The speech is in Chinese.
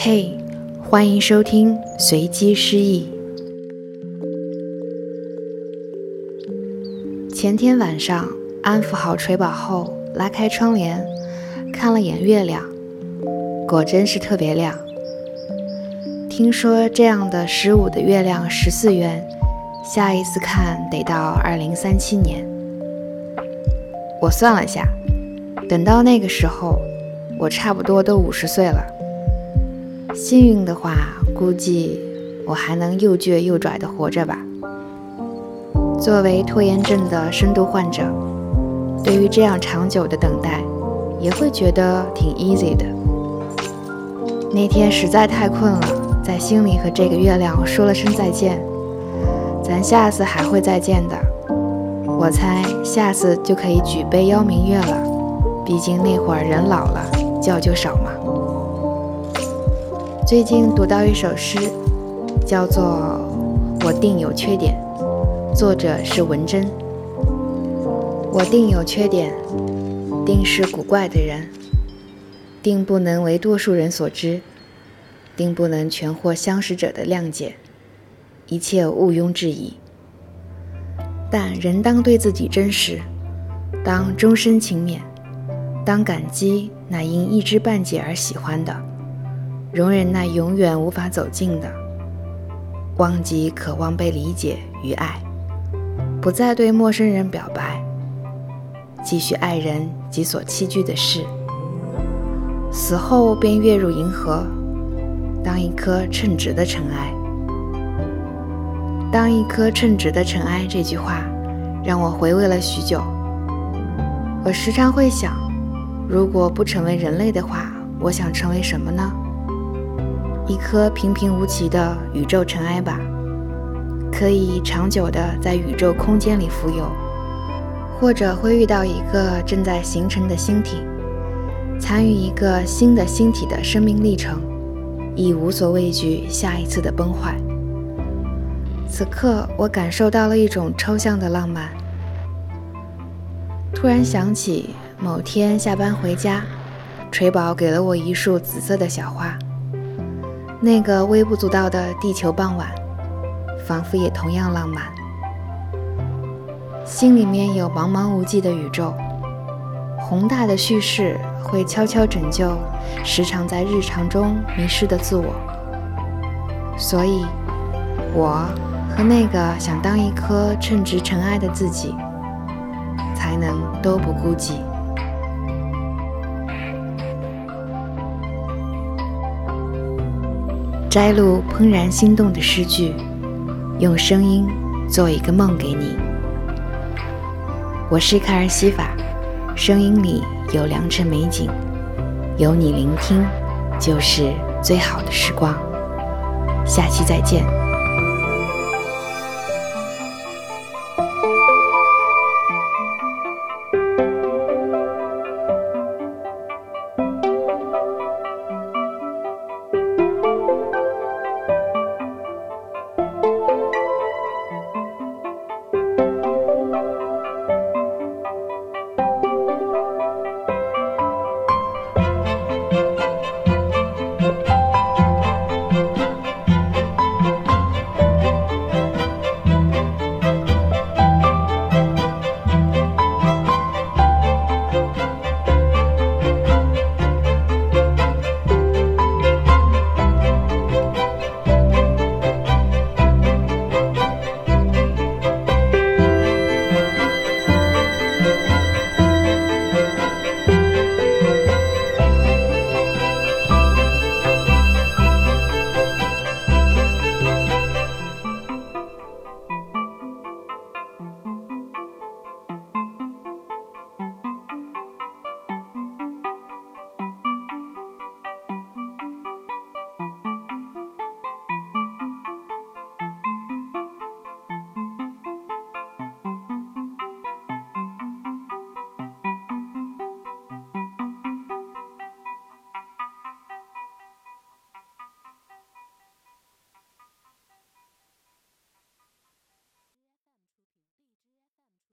嘿，欢迎收听随机失忆。前天晚上安抚好锤宝后，拉开窗帘看了眼月亮，果真是特别亮。听说这样的十五的月亮十四圆，下一次看得到二零三七年。我算了下，等到那个时候，我差不多都五十岁了。幸运的话，估计我还能又倔又拽的活着吧。作为拖延症的深度患者，对于这样长久的等待，也会觉得挺 easy 的。那天实在太困了，在心里和这个月亮说了声再见。咱下次还会再见的，我猜下次就可以举杯邀明月了。毕竟那会儿人老了，觉就少嘛。最近读到一首诗，叫做《我定有缺点》，作者是文珍。我定有缺点，定是古怪的人，定不能为多数人所知，定不能全获相识者的谅解，一切毋庸置疑。但人当对自己真实，当终身勤勉，当感激乃因一知半解而喜欢的。容忍那永远无法走近的，忘记渴望被理解与爱，不再对陌生人表白，继续爱人及所栖居的事。死后便跃入银河，当一颗称职的尘埃。当一颗称职的尘埃这句话，让我回味了许久。我时常会想，如果不成为人类的话，我想成为什么呢？一颗平平无奇的宇宙尘埃吧，可以长久的在宇宙空间里浮游，或者会遇到一个正在形成的星体，参与一个新的星体的生命历程，亦无所畏惧下一次的崩坏。此刻，我感受到了一种抽象的浪漫。突然想起某天下班回家，锤宝给了我一束紫色的小花。那个微不足道的地球傍晚，仿佛也同样浪漫。心里面有茫茫无际的宇宙，宏大的叙事会悄悄拯救时常在日常中迷失的自我。所以，我和那个想当一颗称职尘埃的自己，才能都不孤寂。摘录怦然心动的诗句，用声音做一个梦给你。我是卡尔西法，声音里有良辰美景，有你聆听，就是最好的时光。下期再见。